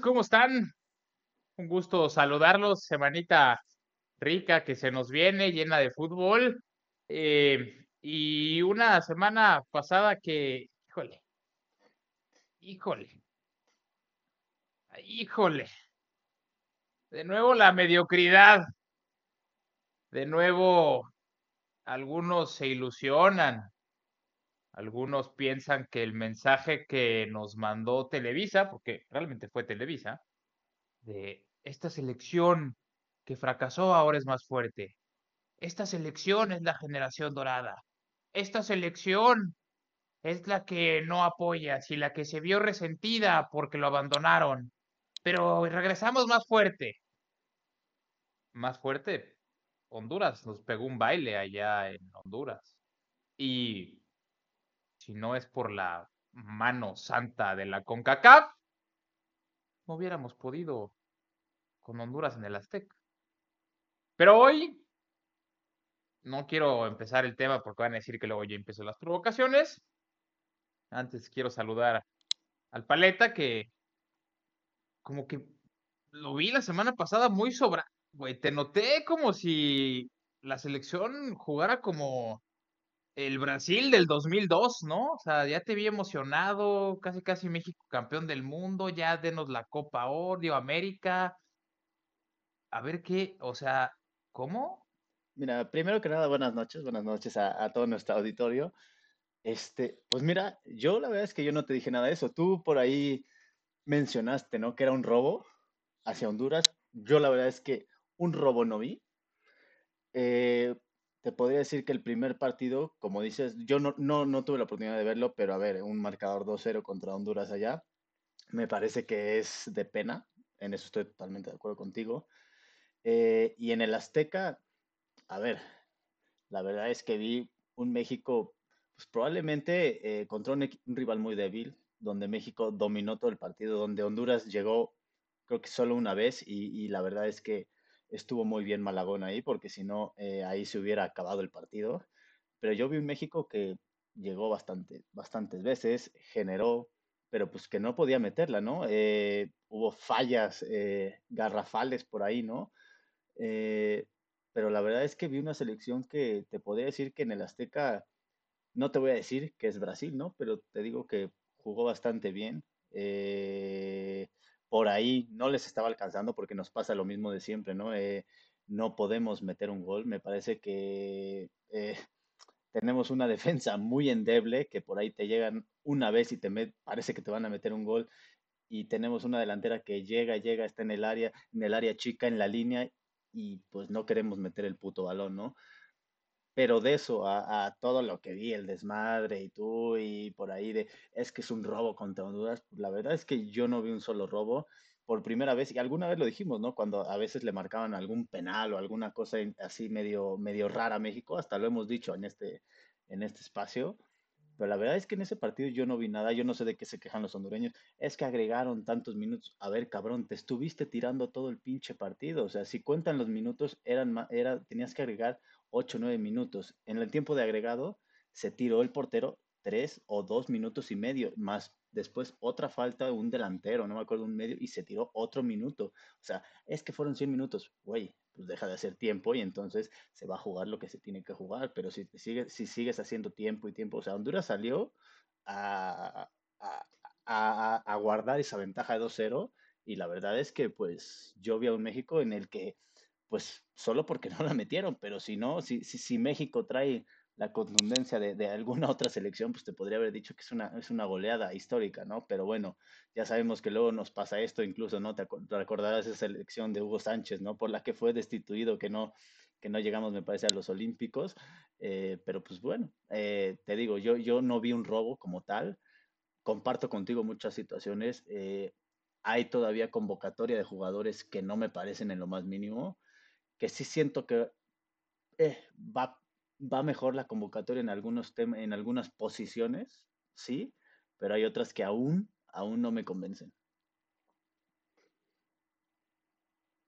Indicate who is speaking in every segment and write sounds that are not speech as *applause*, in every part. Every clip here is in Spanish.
Speaker 1: ¿cómo están? Un gusto saludarlos, semanita rica que se nos viene, llena de fútbol. Eh, y una semana pasada que, híjole, híjole, híjole. De nuevo la mediocridad. De nuevo, algunos se ilusionan. Algunos piensan que el mensaje que nos mandó Televisa, porque realmente fue Televisa, de esta selección que fracasó ahora es más fuerte. Esta selección es la generación dorada. Esta selección es la que no apoyas y la que se vio resentida porque lo abandonaron. Pero regresamos más fuerte. Más fuerte. Honduras nos pegó un baile allá en Honduras. Y si no es por la mano santa de la CONCACAF, no hubiéramos podido con Honduras en el Azteca. Pero hoy no quiero empezar el tema porque van a decir que luego ya empiezo las provocaciones. Antes quiero saludar al Paleta que como que lo vi la semana pasada muy sobra. Güey, te noté como si la selección jugara como el Brasil del 2002, ¿no? O sea, ya te vi emocionado, casi casi México campeón del mundo, ya denos la Copa Oro, América. A ver qué, o sea, ¿cómo?
Speaker 2: Mira, primero que nada, buenas noches, buenas noches a, todo nuestro auditorio. Este, pues mira, yo la verdad es que yo no te dije nada de eso. Tú por ahí mencionaste, ¿no? Que era un robo hacia Honduras. Yo la verdad es que un robo no vi. Eh, te podría decir que el primer partido, como dices, yo no, no, no tuve la oportunidad de verlo, pero a ver, un marcador 2-0 contra Honduras allá, me parece que es de pena, en eso estoy totalmente de acuerdo contigo. Eh, y en el Azteca, a ver, la verdad es que vi un México, pues probablemente eh, contra un, rival muy débil, donde México dominó todo el partido, donde Honduras llegó creo que solo una vez y la verdad es que estuvo muy bien Malagón ahí, porque si no, eh, ahí se hubiera acabado el partido. Pero yo vi un México que llegó bastante, bastantes veces, generó, pero pues que no podía meterla, ¿no? Eh, hubo fallas eh, garrafales por ahí, ¿no? pero la verdad es que vi una selección que te podría decir que en el Azteca, no te voy a decir que es Brasil, ¿no? Pero te digo que jugó bastante bien por ahí no les estaba alcanzando porque nos pasa lo mismo de siempre, ¿no? Eh, no podemos meter un gol. Me parece que eh, *laughs* tenemos una defensa muy endeble, que por ahí te llegan una vez y te parece que te van a meter un gol. Y tenemos una delantera que llega, llega, está en el área, en el área chica, en la línea, y pues no queremos meter el puto balón, ¿no? Pero de eso a, todo lo que vi, el desmadre y tú y por ahí de, es que es un robo contra Honduras, la verdad es que yo no vi un solo robo por primera vez, y alguna vez lo dijimos, ¿no? Cuando a veces le marcaban algún penal o alguna cosa así medio, medio rara a México, hasta lo hemos dicho en este, en este espacio, pero la verdad es que en ese partido yo no vi nada, yo no sé de qué se quejan los hondureños, es que agregaron tantos minutos, a ver cabrón, te estuviste tirando todo el pinche partido, o sea, si cuentan los minutos, eran, era, tenías que agregar 8 o 9 minutos. En el tiempo de agregado se tiró el portero 3 o 2 minutos y medio, más después otra falta de un delantero, no me acuerdo, un medio, y se tiró otro minuto. O sea, es que fueron 100 minutos, güey, pues deja de hacer tiempo y entonces se va a jugar lo que se tiene que jugar. Pero si, sigues, si sigues haciendo tiempo y tiempo, o sea, Honduras salió a, a, a guardar esa ventaja de 2-0 y la verdad es que pues yo vi a un México en el que pues solo porque *laughs* no la metieron, pero si no, si, si, si México trae la contundencia de, de, alguna otra selección, pues te podría haber dicho que es una, es una goleada histórica, ¿no? Pero bueno, ya sabemos que luego nos pasa esto, incluso, ¿no? Te, recordarás esa selección de Hugo Sánchez, ¿no? Por la que fue destituido, que no, que no llegamos, me parece, a los Olímpicos, eh, pero pues bueno, eh, te digo, yo, yo no vi un robo como tal, comparto contigo muchas situaciones, eh, hay todavía convocatoria de jugadores que no me parecen en lo más mínimo, que sí siento que eh, va, va mejor la convocatoria en, algunos en algunas posiciones, sí, pero hay otras que aún, aún no me convencen.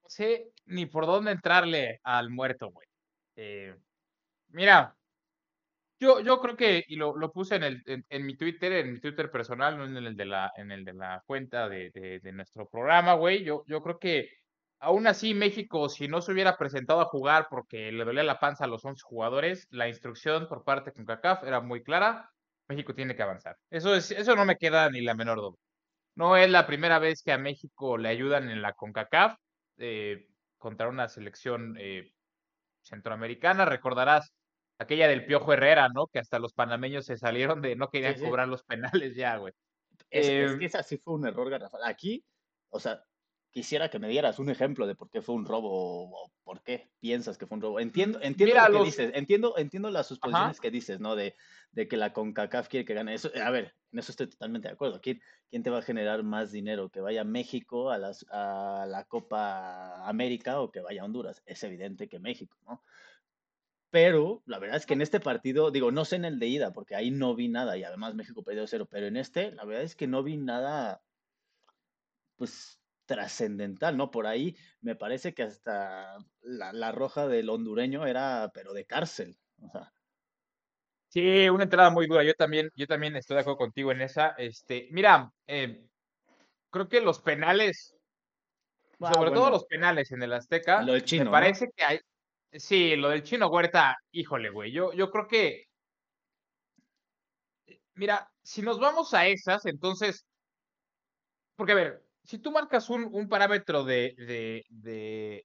Speaker 1: No sé ni por dónde entrarle al muerto, güey. Eh, mira, Yo, yo creo que, y lo, lo puse en, el, en, mi Twitter, en mi Twitter personal, no en el de la, en el de la cuenta de, de, de nuestro programa, güey. Yo, yo creo que aún así México, si no se hubiera presentado a jugar porque le dolía la panza a los 11 jugadores, la instrucción por parte de CONCACAF era muy clara. México tiene que avanzar. Eso, es, eso no me queda ni la menor duda. No es la primera vez que a México le ayudan en la CONCACAF eh, contra una selección eh, centroamericana. Recordarás aquella del Piojo Herrera, ¿no? Que hasta los panameños se salieron de no querían cobrar los penales ya, güey.
Speaker 2: Es, em, que esa sí fue un error garrafal. Aquí, o sea, quisiera que me dieras un ejemplo de por qué fue un robo o por qué piensas que fue un robo. Entiendo, entiendo lo que dices, entiendo, entiendo las suposiciones que dices, ¿no? De, de, que la CONCACAF quiere que gane. Eso, a ver, en eso estoy totalmente de acuerdo. ¿Quién, quién te va a generar más dinero? ¿Que vaya México a, las, a la Copa América o que vaya Honduras? Es evidente que México, ¿no? Pero la verdad es que en este partido, digo, no sé en el de ida, porque ahí no vi nada y además México perdió cero, pero en este, la verdad es que no vi nada, pues, trascendental, ¿no? Por ahí me parece que hasta la, roja del hondureño era, pero de cárcel, o sea.
Speaker 1: Sí, una entrada muy dura. Yo también, yo también estoy de acuerdo contigo en esa. Este, mira, eh, creo que los penales, ah, sobre todo los penales en el Azteca, me parece que hay, Sí, lo del chino Huerta, híjole, güey. Yo, yo creo que. Mira, si nos vamos a esas, entonces. Porque, a ver, si tú marcas un, parámetro de,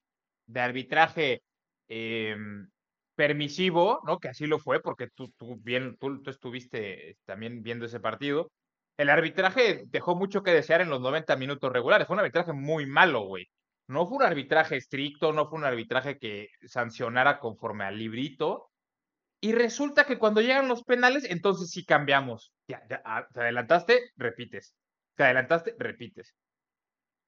Speaker 1: arbitraje em, permisivo, ¿no? Que así lo fue, porque tú, tú bien, tú estuviste también viendo ese partido. El arbitraje dejó mucho que desear en los 90 minutos regulares. Fue un arbitraje muy malo, güey. No fue un arbitraje estricto, no fue un arbitraje que sancionara conforme al librito. Y resulta que cuando llegan los penales, entonces sí cambiamos. Ya, ya, ah, te adelantaste, repites. Te adelantaste, repites.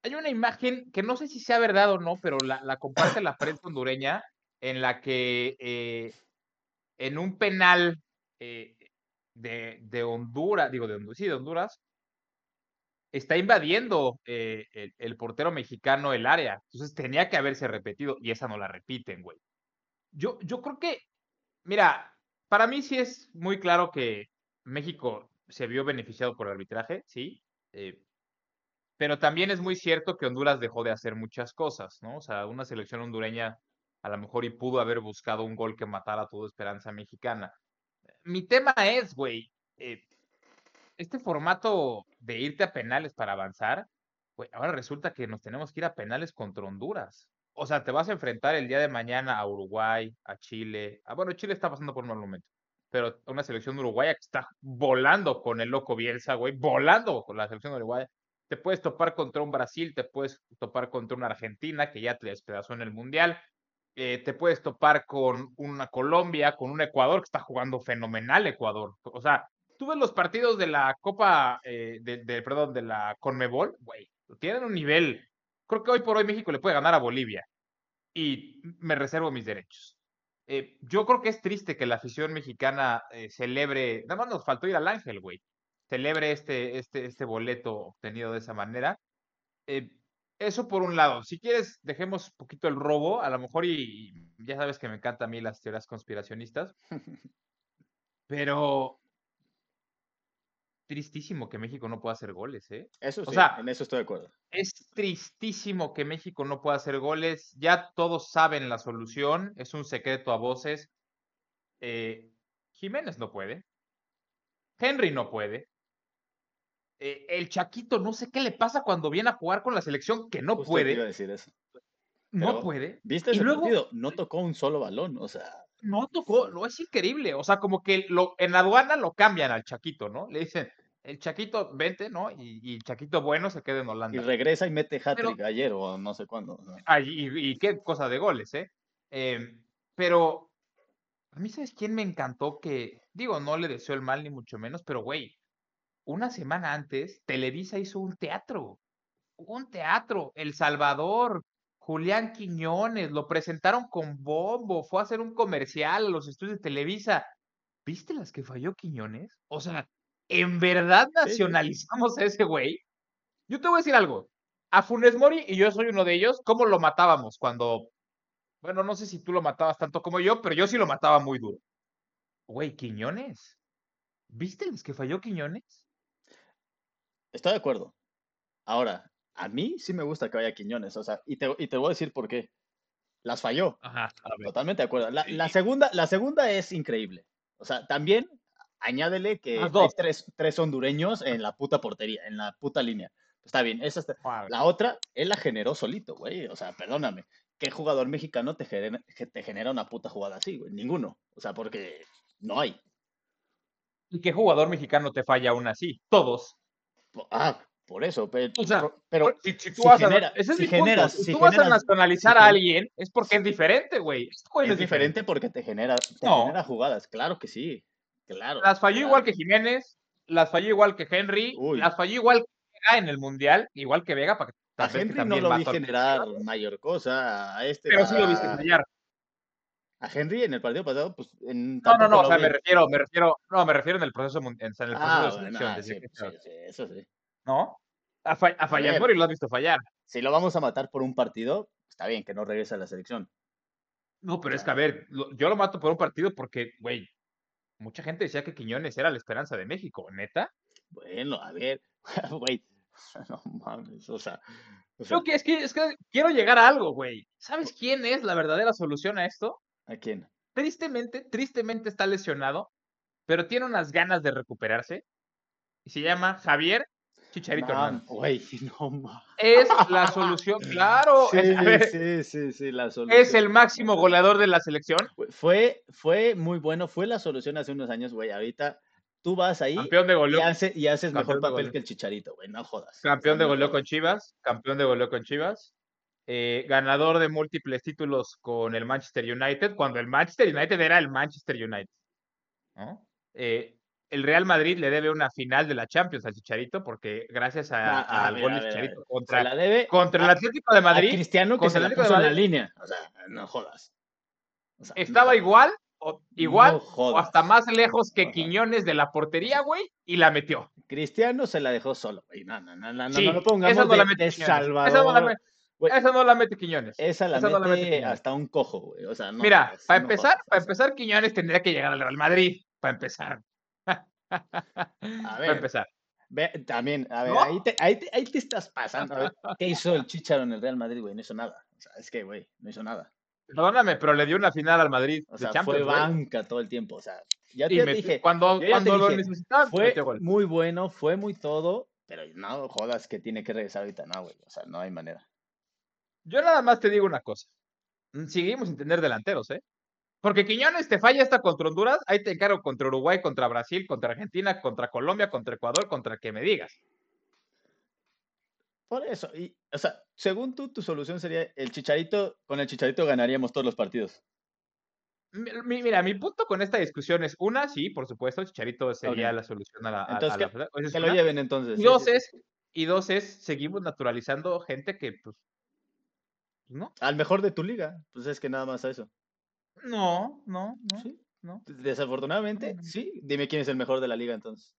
Speaker 1: Hay una imagen que no sé si sea verdad o no, pero la, comparte la prensa hondureña, en la que eh, en un penal eh, de, de, Honduras, digo, de, Honduras, está invadiendo eh, el, portero mexicano el área. Entonces tenía que haberse repetido y esa no la repiten, güey. Yo, yo creo que, mira, para mí sí es muy claro que México se vio beneficiado por el arbitraje, sí. Pero también es muy cierto que Honduras dejó de hacer muchas cosas, ¿no? O sea, una selección hondureña a lo mejor y pudo haber buscado un gol que matara toda esperanza mexicana. Mi tema es, güey, eh, este formato de irte a penales para avanzar, pues ahora resulta que nos tenemos que ir a penales contra Honduras. O sea, te vas a enfrentar el día de mañana a Uruguay, a Chile. Ah, bueno, Chile está pasando por un mal momento. Pero una selección uruguaya que está volando con el loco Bielsa, güey, volando con la selección uruguaya. Te puedes topar contra un Brasil, te puedes topar contra una Argentina que ya te despedazó en el Mundial. Eh, te puedes topar con una Colombia, con un Ecuador que está jugando fenomenal Ecuador. O sea, tú ves los partidos de la Copa, eh, de, perdón, de la Conmebol, güey, tienen un nivel. Creo que hoy por hoy México le puede ganar a Bolivia y me reservo mis derechos. Eh, yo creo que es triste que la afición mexicana eh, celebre, nada más nos faltó ir al Ángel, güey, celebre este, este, este boleto obtenido de esa manera. eso por un lado. Si quieres, dejemos un poquito el robo, a lo mejor, y ya sabes que me encantan a mí las teorías conspiracionistas, *laughs* pero tristísimo que México no pueda hacer goles, ¿eh?
Speaker 2: Eso sí, sea, en eso estoy de acuerdo.
Speaker 1: Es tristísimo que México no pueda hacer goles. Ya todos saben la solución, es un secreto a voces. Eh, Jiménez no puede. Henry no puede. Eh, el Chaquito, no sé qué le pasa cuando viene a jugar con la selección, que no puede.
Speaker 2: Iba a decir eso.
Speaker 1: no puede.
Speaker 2: ¿Viste ese partido? No tocó un solo balón, o sea
Speaker 1: no tocó, no es increíble. O sea, como que lo, en la aduana lo cambian al Chaquito, ¿no? Le dicen, el Chaquito, vente, ¿no? Y, el Chaquito bueno se queda en Holanda.
Speaker 2: Y regresa y mete hat-trick ayer o no sé cuándo.
Speaker 1: y, qué cosa de goles, ¿eh? ¿eh? Pero a mí, ¿sabes quién me encantó? Que, digo, no le deseo el mal ni mucho menos, pero güey, una semana antes, Televisa hizo un teatro. Un teatro, El Salvador, Julián Quiñones, lo presentaron con bombo, fue a hacer un comercial a los estudios de Televisa. ¿Viste las que falló Quiñones? O sea, ¿en verdad nacionalizamos a ese güey? Yo te voy a decir algo. A Funes Mori, y yo soy uno de ellos, ¿cómo lo matábamos cuando... Bueno, no sé si tú lo matabas tanto como yo, pero yo sí lo mataba muy duro. Güey, Quiñones. ¿Viste los que falló Quiñones?
Speaker 2: Estoy de acuerdo. Ahora, a mí sí me gusta que vaya Quiñones, o sea, y te, y te voy a decir por qué. Las falló.
Speaker 1: Ajá.
Speaker 2: Totalmente de acuerdo. La, segunda, la segunda es increíble. O sea, también añádele que hay tres, tres hondureños en la puta portería, en la puta línea. Está bien, esa está-. La otra, él la generó solito, güey. O sea, perdóname. ¿Qué jugador mexicano te genera, que te genera una puta jugada así, güey? Ninguno. O sea, porque no hay.
Speaker 1: ¿Y qué jugador mexicano te falla aún así? Todos.
Speaker 2: Ah, por eso. Pero,
Speaker 1: O sea,
Speaker 2: pero
Speaker 1: si, si tú
Speaker 2: si
Speaker 1: vas
Speaker 2: genera-
Speaker 1: a, ese es
Speaker 2: si
Speaker 1: mi punto.
Speaker 2: generas-
Speaker 1: Si
Speaker 2: si
Speaker 1: tú vas a
Speaker 2: generas-
Speaker 1: nacionalizar a alguien, es porque es diferente, güey. Este
Speaker 2: es diferente porque te genera, te
Speaker 1: No.
Speaker 2: genera jugadas. Claro que sí. Claro.
Speaker 1: Las falló
Speaker 2: claro.
Speaker 1: igual que Jiménez, las falló igual que Henry,
Speaker 2: Uy.
Speaker 1: las falló igual que Vega en el Mundial, igual que Vega, para que
Speaker 2: A Henry no lo vi generar mayor cosa. A este,
Speaker 1: Pero sí lo viste fallar.
Speaker 2: A Henry en el partido pasado, pues en
Speaker 1: No, no, no, o sea, me refiero, me refiero, no, me refiero en el proceso, en, en el proceso
Speaker 2: Ah,
Speaker 1: de
Speaker 2: bueno,
Speaker 1: selección,
Speaker 2: ah, sí, sí, eso sí.
Speaker 1: ¿no? A, fa- a fallar por y lo has visto fallar.
Speaker 2: Si lo vamos a matar por un partido, está bien que no regrese a la selección.
Speaker 1: No, pero es que, a ver, lo- yo lo mato por un partido porque, güey, mucha gente decía que Quiñones era la esperanza de México, ¿neta?
Speaker 2: Bueno, a ver, *laughs* güey, *laughs* no mames, o sea, o sea,
Speaker 1: Creo que es que, es que quiero llegar a algo, güey. ¿Sabes quién es la verdadera solución a esto?
Speaker 2: ¿A quién?
Speaker 1: Tristemente, tristemente está lesionado, pero tiene unas ganas de recuperarse. Y se llama Javier Chicharito Hernández.
Speaker 2: güey, *laughs* no mames.
Speaker 1: Es la solución, claro.
Speaker 2: Sí,
Speaker 1: es, ver,
Speaker 2: sí, sí, sí, la solución.
Speaker 1: es el máximo goleador de la selección,
Speaker 2: Fue, fue muy bueno, fue la solución hace unos años, güey. Ahorita tú vas ahí
Speaker 1: campeón de
Speaker 2: y,
Speaker 1: goleo,
Speaker 2: hace- y haces mejor
Speaker 1: campeón de
Speaker 2: papel que el Chicharito, güey, no jodas.
Speaker 1: campeón de goleo con. Chivas, campeón de goleo con Chivas, eh, ganador de múltiples títulos con el Manchester United, cuando el Manchester United era el Manchester United. ¿no? Eh, el Real Madrid le debe una final de la Champions al Chicharito, porque gracias a-
Speaker 2: Ah, a
Speaker 1: al
Speaker 2: ver,
Speaker 1: gol
Speaker 2: a
Speaker 1: de
Speaker 2: a. Se
Speaker 1: contra,
Speaker 2: la debe
Speaker 1: contra el
Speaker 2: a-
Speaker 1: Atlético de
Speaker 2: a
Speaker 1: Madrid,
Speaker 2: Cristiano que se la puso en la línea. O sea, no jodas. O sea, no
Speaker 1: estaba igual, o, igual,
Speaker 2: No
Speaker 1: o hasta más lejos que. Quiñones de la portería, güey, y la metió.
Speaker 2: Cristiano se la dejó solo, güey. No, no, no, no,
Speaker 1: Sí,
Speaker 2: no lo pongamos
Speaker 1: esa no la
Speaker 2: de,
Speaker 1: Quiñones. Esa no la, Me- esa no la mete Quiñones.
Speaker 2: esa la
Speaker 1: esa no la mete Quiñones.
Speaker 2: hasta un cojo, güey. O sea, no
Speaker 1: Mira, para
Speaker 2: no
Speaker 1: empezar, para empezar, Quiñones tendría que llegar al Real Madrid, para empezar. *laughs* Para
Speaker 2: ver,
Speaker 1: empezar.
Speaker 2: Ve, también, a ver, ahí, te, ahí, te, ahí te estás pasando. A ver, *laughs* ¿qué hizo el Chicharo en el Real Madrid, güey? No hizo nada. O sea, es que, güey, no hizo nada.
Speaker 1: Perdóname, pero le dio una final al Madrid
Speaker 2: O sea, fue
Speaker 1: güey.
Speaker 2: banca todo el tiempo. O sea, ya te
Speaker 1: metió-
Speaker 2: dije,
Speaker 1: cuando, cuando lo necesitaba,
Speaker 2: fue muy bueno, fue muy todo, pero no jodas que tiene que regresar ahorita, no, güey. O sea, no hay manera.
Speaker 1: Yo nada más te digo una cosa. Mm, Seguimos sin tener delanteros, ¿eh? Porque Quiñones te falla esta contra Honduras, ahí te encargo contra Uruguay, contra Brasil, contra Argentina, contra Colombia, contra Ecuador, contra que me digas.
Speaker 2: Por eso, y, o sea, según tú, tu solución sería el Chicharito, con el Chicharito ganaríamos todos los partidos.
Speaker 1: Mi- mi- Mira, mi punto con esta discusión es, una, sí, por supuesto, Chicharito sería la solución a la... a- a
Speaker 2: Entonces,
Speaker 1: la
Speaker 2: que- lo lleven entonces.
Speaker 1: Y dos
Speaker 2: sí, sí.
Speaker 1: es, y dos es, seguimos naturalizando gente que, pues, no,
Speaker 2: Al mejor de tu liga, pues es que nada más a eso.
Speaker 1: no, no, no,
Speaker 2: Sí.
Speaker 1: no.
Speaker 2: Desafortunadamente, sí. Dime quién es el mejor de la liga entonces.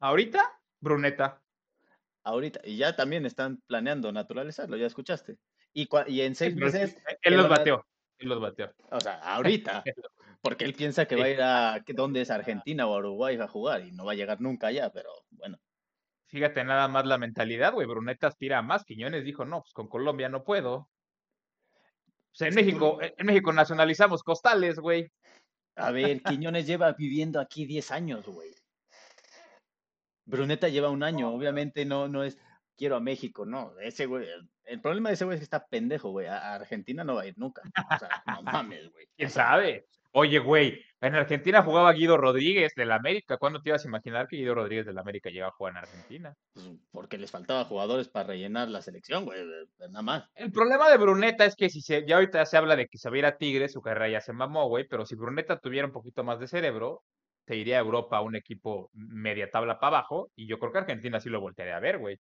Speaker 1: Ahorita, Bruneta.
Speaker 2: Ahorita. Y ya también están planeando naturalizarlo, ya escuchaste. Y, y en seis meses,
Speaker 1: Él los bateó, él los bateó.
Speaker 2: o sea, ahorita, *laughs* porque él piensa que va a ir a, ¿dónde es? Argentina o a Uruguay a jugar y no va a llegar nunca allá, pero bueno.
Speaker 1: Fíjate nada más la mentalidad, güey. Bruneta aspira a más. Quiñones dijo, no, pues con Colombia no puedo. O sea, en México,
Speaker 2: Bru-
Speaker 1: en México nacionalizamos costales, güey.
Speaker 2: A ver, Quiñones lleva viviendo aquí 10 años, güey. Bruneta lleva un año, obviamente no, no es quiero a México, no. Ese güey, el, problema de ese güey es que está pendejo, güey. A, Argentina no va a ir nunca. O sea, no mames, güey.
Speaker 1: ¿Quién sabe? Oye, güey, en Argentina jugaba Guido Rodríguez del América. ¿Cuándo te ibas a imaginar que Guido Rodríguez del América llegaba a jugar en Argentina?
Speaker 2: pues, porque les faltaba jugadores para rellenar la selección, güey. Nada más.
Speaker 1: El problema de Bruneta es que si se, ya ahorita se habla de que se va a ir a Tigres, su carrera ya se mamó, güey, pero si Bruneta tuviera un poquito más de cerebro, se iría a Europa a un equipo media tabla para abajo, y yo creo que Argentina sí lo voltearía a ver, güey.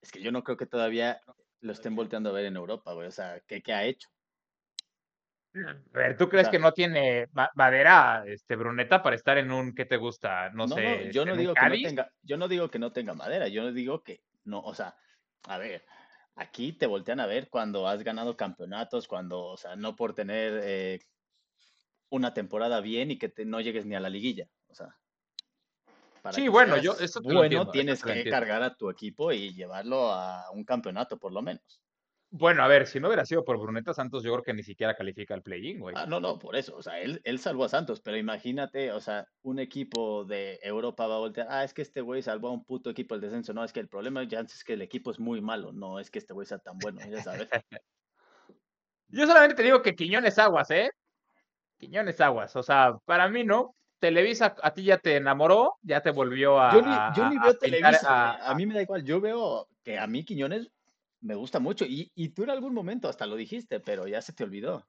Speaker 2: Es que yo no creo que todavía lo estén volteando a ver en Europa, güey. O sea, ¿qué, qué ha hecho?
Speaker 1: A ver, ¿tú crees que no tiene ma- madera, este, Bruneta, para estar en un, ¿qué te gusta? No,
Speaker 2: No,
Speaker 1: sé,
Speaker 2: no, yo
Speaker 1: este,
Speaker 2: no
Speaker 1: un
Speaker 2: digo que no tenga, yo no digo que no tenga madera, yo digo que no, o sea, a ver, aquí te voltean a ver cuando has ganado campeonatos, cuando, o sea, no por tener eh, una temporada bien y que te- no llegues ni a la liguilla. O sea, para
Speaker 1: Sí,
Speaker 2: que
Speaker 1: bueno, yo eso te lo
Speaker 2: bueno,
Speaker 1: entiendo,
Speaker 2: tienes que cargar a tu equipo y llevarlo a un campeonato, por lo menos.
Speaker 1: Bueno, a ver, si no hubiera sido por Bruneta Santos, yo creo que ni siquiera califica al play-in, güey.
Speaker 2: Ah, no, no, por eso. O sea, él, él salvó a Santos, pero imagínate, o sea, un equipo de Europa va a voltear. Ah, es que este güey salvó a un puto equipo del descenso. No, es que el problema ya es que el equipo es muy malo. No es que este güey sea tan bueno, ya sabes. *laughs*
Speaker 1: Yo solamente te digo que Quiñones Aguas, ¿eh? Quiñones Aguas. O sea, para mí no. Televisa a ti ya te enamoró, ya te volvió a.
Speaker 2: Yo ni, yo veo
Speaker 1: a
Speaker 2: Televisa,
Speaker 1: a-.
Speaker 2: A mí me da igual. Yo veo que a mí Quiñones me gusta mucho. Y, y tú en algún momento hasta lo dijiste, pero ya se te olvidó.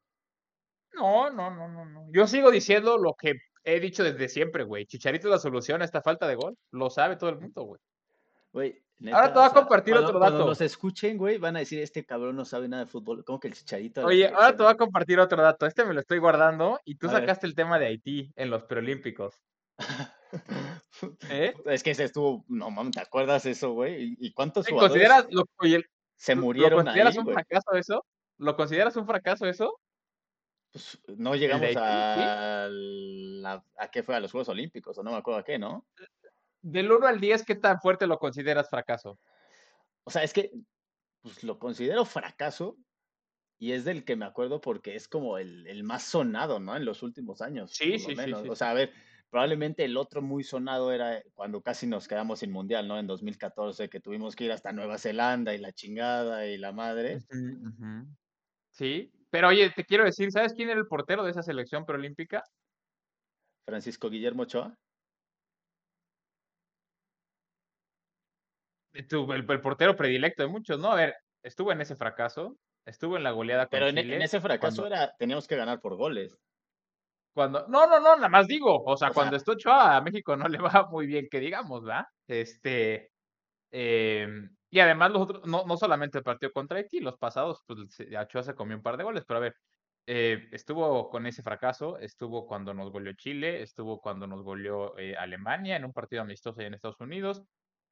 Speaker 1: No, no, no, no, no. Yo sigo diciendo lo que he dicho desde siempre, güey. Chicharito es la solución a esta falta de gol. Lo sabe todo el mundo, güey.
Speaker 2: Güey,
Speaker 1: Ahora te voy a
Speaker 2: sea,
Speaker 1: compartir
Speaker 2: cuando-
Speaker 1: otro
Speaker 2: Cuando
Speaker 1: dato.
Speaker 2: nos escuchen, güey, van a decir, este cabrón no sabe nada de fútbol. ¿Cómo que el chicharito
Speaker 1: Oye, ahora te
Speaker 2: selección?"
Speaker 1: voy a compartir otro dato. Este me lo estoy guardando y tú
Speaker 2: A ver.
Speaker 1: sacaste el tema de Haití en los preolímpicos. *laughs* ¿Eh?
Speaker 2: Es que ese estuvo, no mames, ¿te acuerdas eso, güey? ¿Y, cuántos
Speaker 1: ¿Te
Speaker 2: jugadores
Speaker 1: ¿Consideras, lo, oye,
Speaker 2: se
Speaker 1: ¿lo
Speaker 2: murieron
Speaker 1: consideras
Speaker 2: ahí,
Speaker 1: un fracaso eso? ¿Lo consideras un fracaso eso?
Speaker 2: Pues, no llegamos
Speaker 1: sí.
Speaker 2: a, la- a qué fue, a los Juegos Olímpicos, o no me acuerdo a qué, ¿no?
Speaker 1: Del 1 al 10, ¿qué tan fuerte lo consideras fracaso?
Speaker 2: O sea, es que pues, lo considero fracaso y es del que me acuerdo porque es como el, el más sonado, ¿no? En los últimos años,
Speaker 1: Sí,
Speaker 2: por
Speaker 1: sí,
Speaker 2: lo
Speaker 1: sí,
Speaker 2: menos.
Speaker 1: sí,
Speaker 2: O sea, a ver, probablemente el otro muy sonado era cuando casi nos quedamos sin mundial, ¿no? En 2014, que tuvimos que ir hasta Nueva Zelanda y la chingada y la madre.
Speaker 1: Sí, pero oye, te quiero decir, ¿sabes quién era el portero de esa selección preolímpica?
Speaker 2: Francisco Guillermo Ochoa.
Speaker 1: Eh, tu- el, el portero predilecto de muchos, ¿no? A ver, estuvo en ese fracaso, estuvo en la goleada con
Speaker 2: Pero en,
Speaker 1: Chile.
Speaker 2: en ese fracaso
Speaker 1: cuando-
Speaker 2: era, teníamos que ganar por goles.
Speaker 1: Cuando, no, no, no, nada más digo, o sea,
Speaker 2: O
Speaker 1: cuando
Speaker 2: sea-
Speaker 1: está Ochoa a México no le va muy bien, que digamos, ¿va? Este, em, y además los otros, no, no solamente el partido contra Haití, los pasados, pues Ochoa se comió un par de goles, pero a ver, eh, estuvo con ese fracaso, estuvo cuando nos goleó Chile, estuvo cuando nos goleó eh, Alemania en un partido amistoso en Estados Unidos,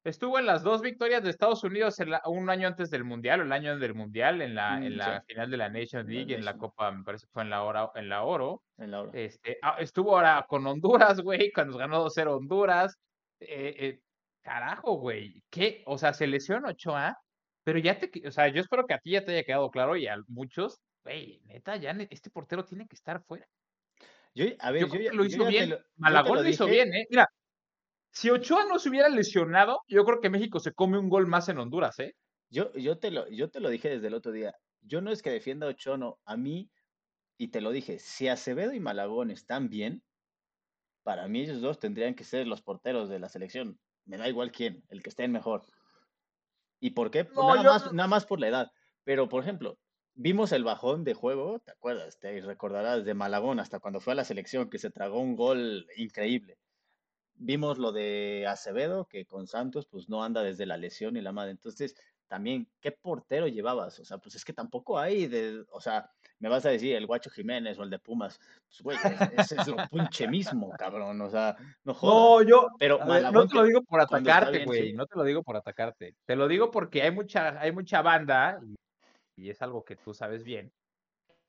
Speaker 1: estuvo en las dos victorias de Estados Unidos en la- un año antes del Mundial, o el año del Mundial, en la, en
Speaker 2: Mm,
Speaker 1: la
Speaker 2: sí.
Speaker 1: final de la Nations
Speaker 2: la
Speaker 1: League, en la. Copa, me parece que fue en la, hora, en la Oro.
Speaker 2: En la hora.
Speaker 1: Este, ah, estuvo ahora con Honduras, *laughs* güey, cuando ganó 2-0 Honduras. Eh, eh, carajo, güey. ¿Qué? O sea, se lesionó Ochoa, pero ya te, o sea, yo espero que a ti ya te haya quedado claro y a muchos, güey, neta, ya este portero tiene que estar fuera.
Speaker 2: Yo, a ver,
Speaker 1: Yo
Speaker 2: yo,
Speaker 1: creo
Speaker 2: ya,
Speaker 1: que lo hizo bien.
Speaker 2: lo-
Speaker 1: Malagón
Speaker 2: lo
Speaker 1: lo hizo bien, ¿eh? Mira, si Ochoa no se hubiera lesionado, yo creo que México se come un gol más en Honduras, ¿eh?
Speaker 2: Yo, yo, te lo, yo te lo dije desde el otro día. Yo no es que defienda a Ochoa, no. A mí, y te lo dije, si Acevedo y Malagón están bien, para mí ellos dos tendrían que ser los porteros de la selección. Me da igual quién, el que estén mejor. ¿Y por qué?
Speaker 1: No,
Speaker 2: nada,
Speaker 1: yo
Speaker 2: más, nada más por la edad. Pero, por ejemplo, vimos el bajón de juego, ¿te acuerdas? Te recordarás de Malagón hasta cuando fue a la selección, que se tragó un gol increíble. Vimos lo de Acevedo, que con Santos pues no anda desde la lesión y la madre. Entonces, también, ¿qué portero llevabas? O sea, pues es que tampoco hay de, o sea, me vas a decir el Guacho Jiménez o el de Pumas. Pues, güey, es- ese es lo pinche mismo, cabrón. O sea, no jodas.
Speaker 1: No, yo,
Speaker 2: Pero
Speaker 1: ver, no te lo digo por atacarte,
Speaker 2: bien,
Speaker 1: güey,
Speaker 2: sí.
Speaker 1: no te lo digo por atacarte. Te lo digo porque hay mucha, hay mucha banda, y, y es algo que tú sabes bien,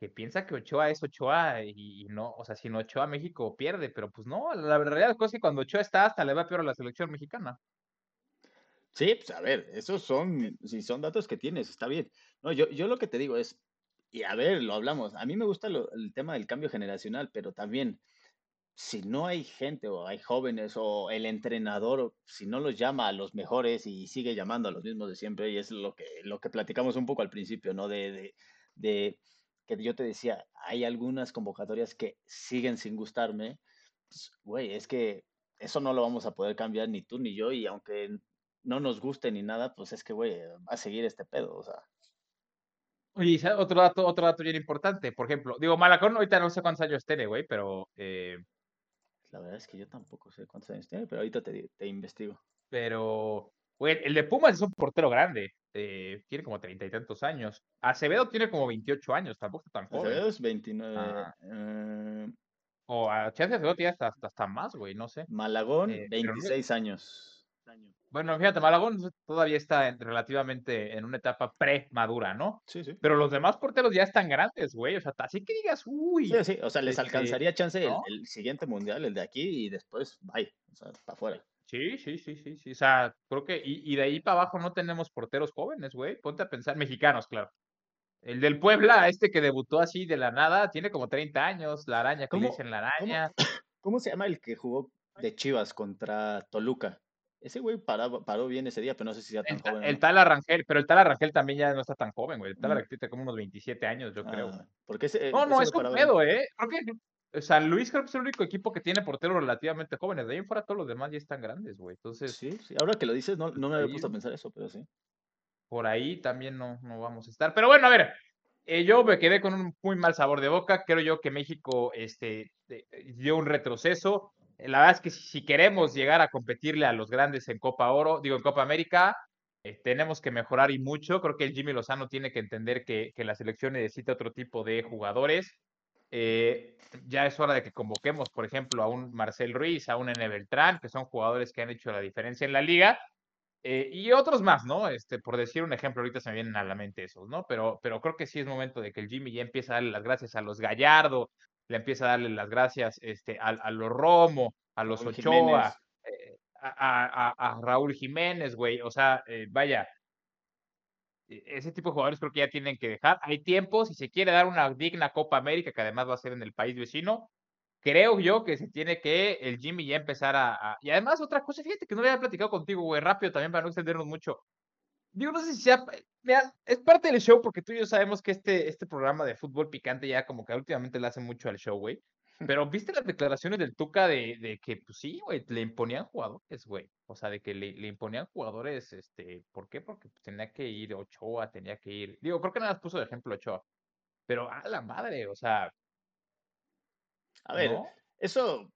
Speaker 1: que piensa que Ochoa es Ochoa y, y no, o sea, si no Ochoa México pierde, pero pues no, la realidad es que cuando Ochoa está hasta le va peor a la selección mexicana.
Speaker 2: Sí, pues a ver, esos son, si son datos que tienes, está bien. No, yo, yo lo que te digo es, y a ver, lo hablamos, a mí me gusta lo- el tema del cambio generacional, pero también, si no hay gente o hay jóvenes o el entrenador, si no los llama a los mejores y sigue llamando a los mismos de siempre, y es lo que, lo que platicamos un poco al principio, ¿no? De, de, de que yo te decía, hay algunas convocatorias que siguen sin gustarme, pues, güey, es que eso no lo vamos a poder cambiar ni tú ni yo, y aunque no nos guste ni nada, pues es que, güey, va a seguir este pedo, o sea.
Speaker 1: Oye, otro dato, otro dato bien importante, por ejemplo, digo, Malacón ahorita no sé cuántos años tiene, güey, pero, eh,
Speaker 2: La verdad es que yo tampoco sé cuántos años tiene, pero ahorita te, te investigo.
Speaker 1: pero, güey, el de Pumas es un portero grande, eh, tiene como treinta y tantos años. Acevedo tiene como 28 años, tampoco está tan joven.
Speaker 2: Acevedo es 29.
Speaker 1: Ah.
Speaker 2: eh,
Speaker 1: O a Chance Acevedo tiene hasta, hasta, hasta más, güey, no sé.
Speaker 2: Malagón,
Speaker 1: Eh, pero no-
Speaker 2: 26 años.
Speaker 1: Bueno, fíjate, Malagón todavía está relativamente en una etapa pre-madura, ¿no?
Speaker 2: Sí, sí.
Speaker 1: Pero los demás porteros ya están grandes, güey. O sea, así que digas, uy.
Speaker 2: Sí, sí. O sea, les
Speaker 1: este,
Speaker 2: alcanzaría chance el, siguiente mundial, el de aquí, y después, bye. O sea, para afuera.
Speaker 1: Sí, sí, sí, sí, sí. O sea, creo que. Y, de ahí para abajo no tenemos porteros jóvenes, güey. Ponte a pensar, mexicanos, claro. El del Puebla, este que debutó así de la nada, tiene como 30 años, la araña, que dicen la araña. *clears throat*
Speaker 2: ¿cómo se llama el que jugó de Chivas contra Toluca? Ese güey paró, paró bien ese día, pero no sé si ya tan
Speaker 1: el,
Speaker 2: joven.
Speaker 1: El tal Arrangel, pero el tal Arrangel también ya no está tan joven, güey. El tal mm. Arrangel tiene como unos 27 años, yo creo. Ah,
Speaker 2: porque ese,
Speaker 1: no, no, es un pedo, ¿eh? Creo San Luis creo que es el único equipo que tiene porteros relativamente jóvenes. De ahí en fuera todos los demás ya están grandes, güey. Entonces.
Speaker 2: Sí, sí. Ahora que lo dices, no, no me había puesto a pensar eso, pero sí.
Speaker 1: Por ahí también no, no vamos a estar. Pero bueno, a ver. Eh, yo me quedé con un muy mal sabor de boca. Creo yo que México este, dio un retroceso la verdad es que si, queremos llegar a competirle a los grandes en Copa Oro, digo en Copa América, eh, tenemos que mejorar y mucho. Creo que el Jimmy Lozano tiene que entender que, la selección necesita otro tipo de jugadores. Eh, ya es hora de que convoquemos, por ejemplo, a un Marcel Ruiz, a un N. Beltrán, que son jugadores que han hecho la diferencia en la liga. Eh, y otros más, ¿no? Este, por decir un ejemplo, ahorita se me vienen a la mente esos, ¿no? Pero, pero creo que sí es momento de que el Jimmy ya empiece a darle las gracias a los Gallardo, le empieza a darle las gracias este, a, los Romo, a los Ochoa, eh, a, Raúl Jiménez, güey. O sea, eh, vaya, ese tipo de jugadores creo que ya tienen que dejar. Hay tiempo, si se quiere dar una digna Copa América, que además va a ser en el país vecino, creo yo que se tiene que el Jimmy ya empezar a, Y además, otra cosa, fíjate que no había platicado contigo, güey, rápido también para no extendernos mucho. Digo, no sé si sea, es parte del show porque tú y yo sabemos que este, este programa de fútbol picante ya como que últimamente le hace mucho al show, güey. Pero viste las declaraciones del Tuca de, de que, pues sí, güey, le imponían jugadores, güey. O sea, de que le, le, imponían jugadores, este, ¿por qué? Porque pues, tenía que ir Ochoa, tenía que ir. Digo, creo que nada más puso de ejemplo Ochoa. Pero a la madre, o sea.
Speaker 2: A ver, eso,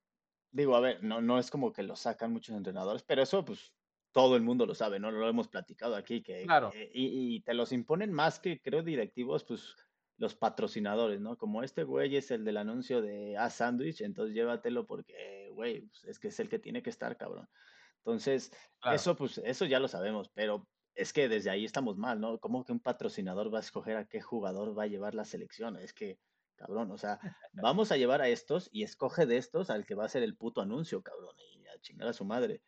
Speaker 2: digo, a ver, no, no es como que lo sacan muchos entrenadores, pero eso, pues, todo el mundo lo sabe, ¿no? Lo hemos platicado aquí, que,
Speaker 1: claro.
Speaker 2: y, te los imponen más que creo directivos, pues los patrocinadores, ¿no? Como este güey es el del anuncio de A Sandwich, entonces llévatelo porque, güey, pues, es que es el que tiene que estar, cabrón. Entonces, eso, pues, eso ya lo sabemos, pero es que desde ahí estamos mal, ¿no? ¿Cómo que un patrocinador va a escoger a qué jugador va a llevar la selección? Es que, cabrón, o sea, vamos a llevar a estos y escoge de estos al que va a ser el puto anuncio, cabrón, y a chingar a su madre.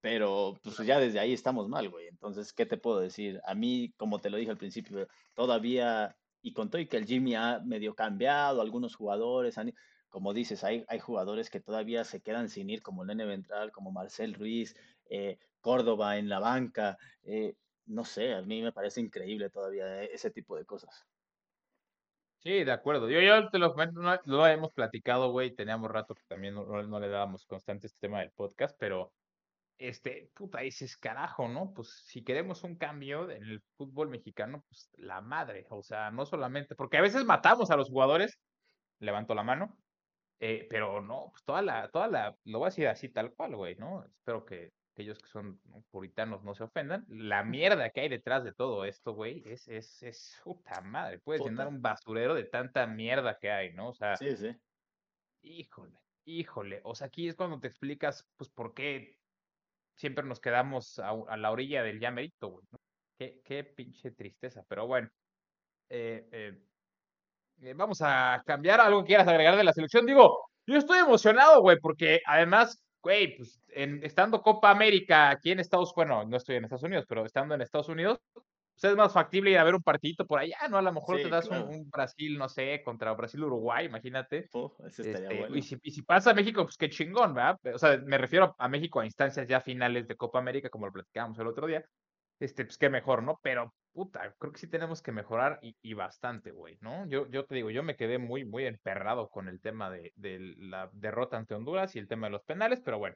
Speaker 2: Pero pues ya desde ahí estamos mal, güey. Entonces, ¿qué te puedo decir? A mí, como te lo dije al principio, todavía, y con todo y que el Jimmy ha medio cambiado, algunos jugadores como dices, hay, hay jugadores que todavía se quedan sin ir, como Nene Ventral, como Marcel Ruiz, eh, Córdoba en la banca. Eh, no sé, a mí me parece increíble todavía eh, ese tipo de cosas.
Speaker 1: Sí, de acuerdo. Yo, yo te lo no, lo hemos platicado, güey. Teníamos rato que también no, no, le dábamos constante este tema del podcast, pero este, puta, dices, carajo, ¿no? Pues si queremos un cambio en el fútbol mexicano, pues la madre, o sea, no solamente, porque a veces matamos a los jugadores, levanto la mano, eh, pero no, pues toda la, toda la, lo voy a decir así tal cual, güey, ¿no? Espero que aquellos que son puritanos no se ofendan. La mierda que hay detrás de todo esto, güey, es, es, es, puta madre, puedes llenar un basurero de tanta mierda que hay, ¿no? O sea,
Speaker 2: sí, sí.
Speaker 1: Híjole, híjole, o sea, aquí es cuando te explicas, pues, por qué siempre nos quedamos a, la orilla del ya güey. Qué, qué, pinche tristeza, pero bueno. Eh, eh, eh, vamos a cambiar algo que quieras agregar de la selección. Digo, yo estoy emocionado, güey, porque además, güey, pues en, estando Copa América aquí en Estados Unidos, bueno, no estoy en Estados Unidos, pero estando en Estados Unidos, pues es más factible ir a ver un partidito por allá, ¿no? A lo mejor te das un, Brasil, no sé, contra Brasil-Uruguay, imagínate.
Speaker 2: Este,
Speaker 1: y, si, y, si, pasa México, pues qué chingón, ¿verdad? O sea, me refiero a México a instancias ya finales de Copa América, como lo platicábamos el otro día. Este, pues qué mejor, ¿no? Pero, puta, creo que sí tenemos que mejorar y, bastante, güey, ¿no? Yo, yo te digo, yo me quedé muy, muy emperrado con el tema de, de la derrota ante Honduras y el tema de los penales, pero bueno,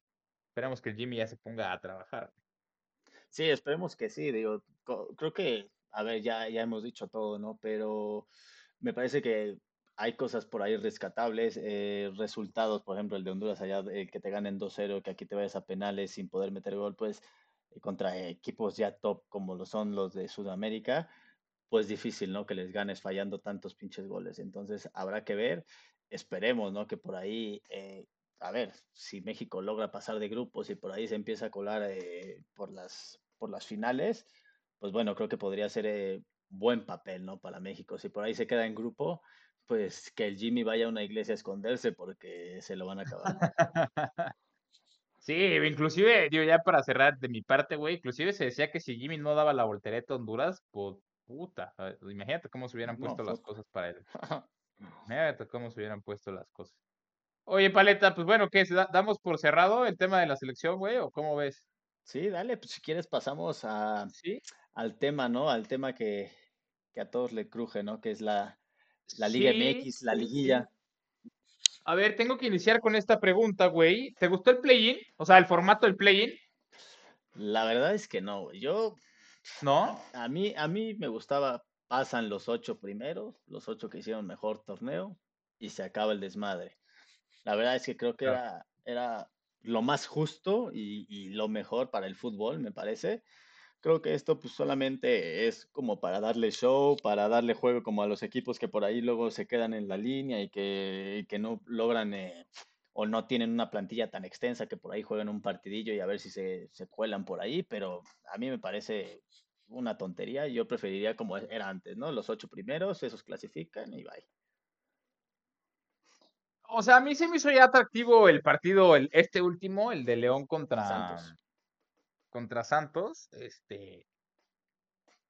Speaker 1: esperemos que el Jimmy ya se ponga a trabajar.
Speaker 2: Sí, esperemos que sí, digo, creo que, a ver, ya, ya hemos dicho todo, ¿no? Pero me parece que hay cosas por ahí rescatables, eh, resultados, por ejemplo, el de Honduras allá, que te ganen 2-0, que aquí te vayas a penales sin poder meter gol, pues eh, contra equipos ya top como lo son los de Sudamérica, pues difícil, ¿no? Que les ganes fallando tantos pinches goles. Entonces habrá que ver, esperemos, ¿no? Que por ahí eh, a ver, si México logra pasar de grupos y por ahí se empieza a colar eh, por las, por las finales, pues bueno, creo que podría ser eh, buen papel, ¿no? Para México. Si por ahí se queda en grupo, pues que el Jimmy vaya a una iglesia a esconderse porque se lo van a acabar. *laughs*
Speaker 1: Sí, inclusive, digo, ya para cerrar de mi parte, güey, inclusive se decía que si Jimmy no daba la voltereta a Honduras, pues puta, *laughs* imagínate cómo se hubieran puesto las cosas para él. imagínate cómo se hubieran puesto las cosas. Oye, Paleta, pues bueno, ¿qué? ¿Damos por cerrado el tema de la selección, güey? ¿O cómo ves?
Speaker 2: Sí, dale, pues si quieres pasamos a, al tema, ¿no? Al tema que, que, a todos le cruje, ¿no? Que es la, la Liga MX, la liguilla.
Speaker 1: A ver, tengo que iniciar con esta pregunta, güey. ¿Te gustó el play-in? O sea, el formato del play-in.
Speaker 2: La verdad es que no, güey. Yo.
Speaker 1: ¿No?
Speaker 2: A mí, a mí me gustaba, pasan los ocho primeros, los ocho que hicieron mejor torneo, y se acaba el desmadre. La verdad es que creo que era, era lo más justo y, y lo mejor para el fútbol, me parece. Creo que esto pues solamente es como para darle show, para darle juego como a los equipos que por ahí luego se quedan en la línea y que, que no logran eh, o no tienen una plantilla tan extensa que por ahí juegan un partidillo y a ver si se, se cuelan por ahí, pero a mí me parece una tontería. Yo preferiría como era antes, ¿no? Los ocho primeros, esos clasifican y bye.
Speaker 1: O sea, a mí se me hizo ya atractivo el partido, el, este último, el de León contra Santos contra Santos, este,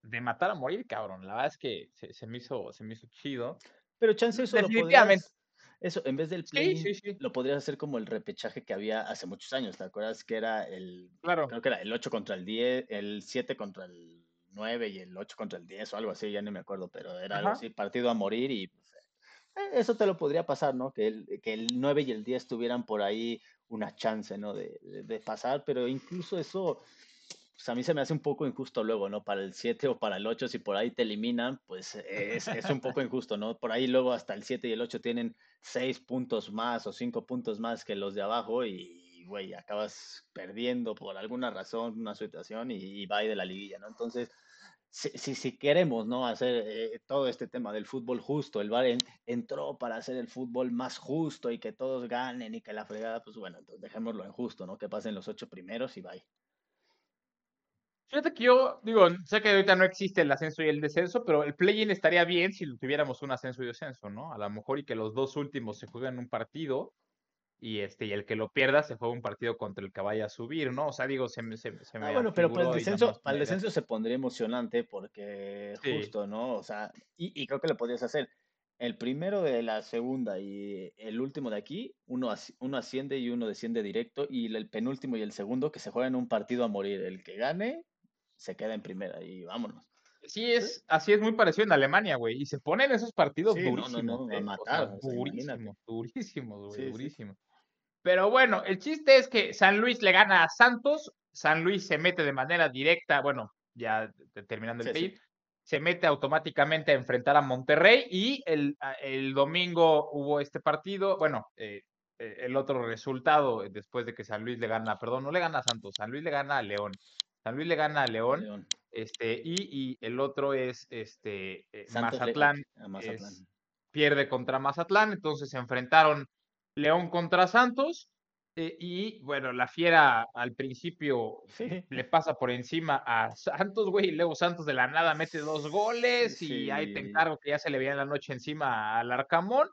Speaker 1: de matar a morir, cabrón. La verdad es que se, me hizo, se me hizo chido.
Speaker 2: Pero chance eso Definitivamente. eso, en vez del play, lo podrías hacer como el repechaje que había hace muchos años, ¿te acuerdas? Que era el,
Speaker 1: claro.
Speaker 2: creo que era el 8 contra el 10, el 7 contra el 9 y el 8 contra el 10 o algo así, ya no me acuerdo, pero era algo así, partido a morir y eso te lo podría pasar, ¿no? Que el, que el 9 y el 10 tuvieran por ahí una chance, ¿no? De, de, pasar, pero incluso eso, pues a mí se me hace un poco injusto luego, ¿no? Para el 7 o para el 8, si por ahí te eliminan, pues es, es un poco injusto, ¿no? Por ahí luego hasta el 7 y el 8 tienen 6 puntos más o 5 puntos más que los de abajo y, güey, acabas perdiendo por alguna razón una situación y, y de la liguilla, ¿no? Entonces, si, si, queremos ¿no? hacer eh, todo este tema del fútbol justo, el VAR entró para hacer el fútbol más justo y que todos ganen y que la fregada, pues bueno, dejémoslo en justo, ¿no? Que pasen los ocho primeros y bye.
Speaker 1: Fíjate que yo digo, sé que ahorita no existe el ascenso y el descenso, pero el play-in estaría bien si tuviéramos un ascenso y descenso, ¿no? A lo mejor y que los dos últimos se jueguen un partido y este y el que lo pierda se juega un partido contra el que vaya a subir, ¿no? O sea, digo, se, se, se
Speaker 2: me ah, bueno, pero para el descenso, para el descenso se pondría emocionante porque justo, ¿no? O sea, y, y, creo que lo podrías hacer. El primero de la segunda y el último de aquí, uno, uno asciende y uno desciende directo, y el penúltimo y el segundo que se juegan un partido a morir. El que gane se queda en primera y vámonos.
Speaker 1: Sí, es, así es muy parecido en Alemania, güey. Y se ponen esos partidos durísimos. No, no,
Speaker 2: a matar.
Speaker 1: durísimos, durísimos, güey, durísimos. Pero bueno, el chiste es que San Luis le gana a Santos, San Luis se mete de manera directa, bueno, ya terminando el sí, se mete automáticamente a enfrentar a Monterrey y el, el domingo hubo este partido, bueno, eh, eh, el otro resultado después de que San Luis le gana, perdón, no le gana a Santos, San Luis le gana a León. San Luis le gana a León, este y, y, el otro es este eh, Mazatlán, pierde contra Mazatlán, entonces se enfrentaron León contra Santos. Eh, y bueno, la fiera al principio le pasa por encima a Santos, güey, y luego Santos de la nada mete dos goles y ahí te encargo que ya se le veía la noche encima al Arcamón.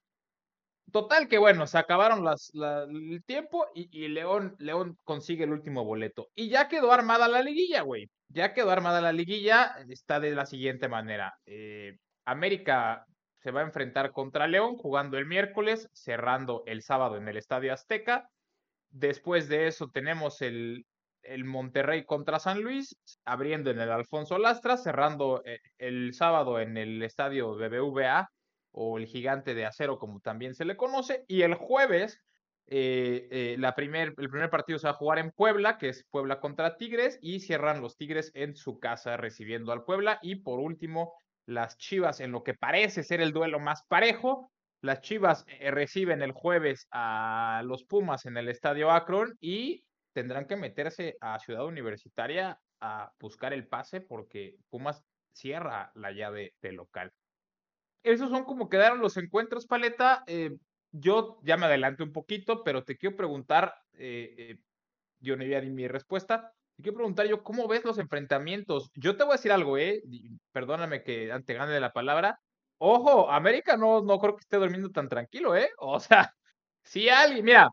Speaker 1: Total que bueno, se acabaron las, el tiempo y, León, León consigue el último boleto. Y ya quedó armada la liguilla, güey. Ya quedó armada la liguilla, está de la siguiente manera. Eh, América se va a enfrentar contra León jugando el miércoles, cerrando el sábado en el Estadio Azteca. Después de eso tenemos el, el Monterrey contra San Luis, abriendo en el Alfonso Lastra, cerrando eh, el sábado en el Estadio BBVA o el Gigante de Acero, como también se le conoce. Y el jueves, eh, eh, la primer, el primer partido se va a jugar en Puebla, que es Puebla contra Tigres, y cierran los Tigres en su casa recibiendo al Puebla. Y por último, las Chivas en lo que parece ser el duelo más parejo. Las Chivas eh, reciben el jueves a los Pumas en el Estadio Akron y tendrán que meterse a Ciudad Universitaria a buscar el pase porque Pumas cierra la llave de local. Esos son como quedaron los encuentros, Paleta. Eh, yo ya me adelanté un poquito, pero te quiero preguntar, eh, eh, yo no ya di mi respuesta. Te quiero preguntar yo, ¿cómo ves los enfrentamientos? Yo te voy a decir algo, ¿eh? Perdóname que te gane de la palabra. Ojo, América no, no creo que esté durmiendo tan tranquilo, ¿eh? *laughs* O sea, si alguien, mira,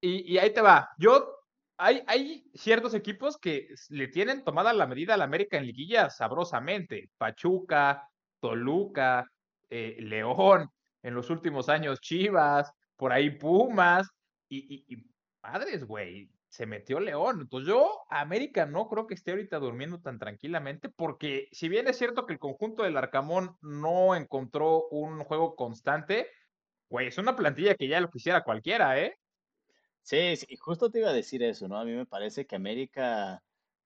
Speaker 1: y, y ahí te va. Yo hay, hay, ciertos equipos que le tienen tomada la medida a la América en liguilla sabrosamente. Pachuca, Toluca, eh, León, en los últimos años Chivas, por ahí Pumas, y, y, padres, güey, se metió León. Entonces yo, América no creo que esté ahorita durmiendo tan tranquilamente, porque si bien es cierto que el conjunto del Arcamón no encontró un juego constante, güey, es una plantilla que ya lo quisiera cualquiera, ¿eh?
Speaker 2: Sí, sí, justo te iba a decir eso, ¿no? A mí me parece que América,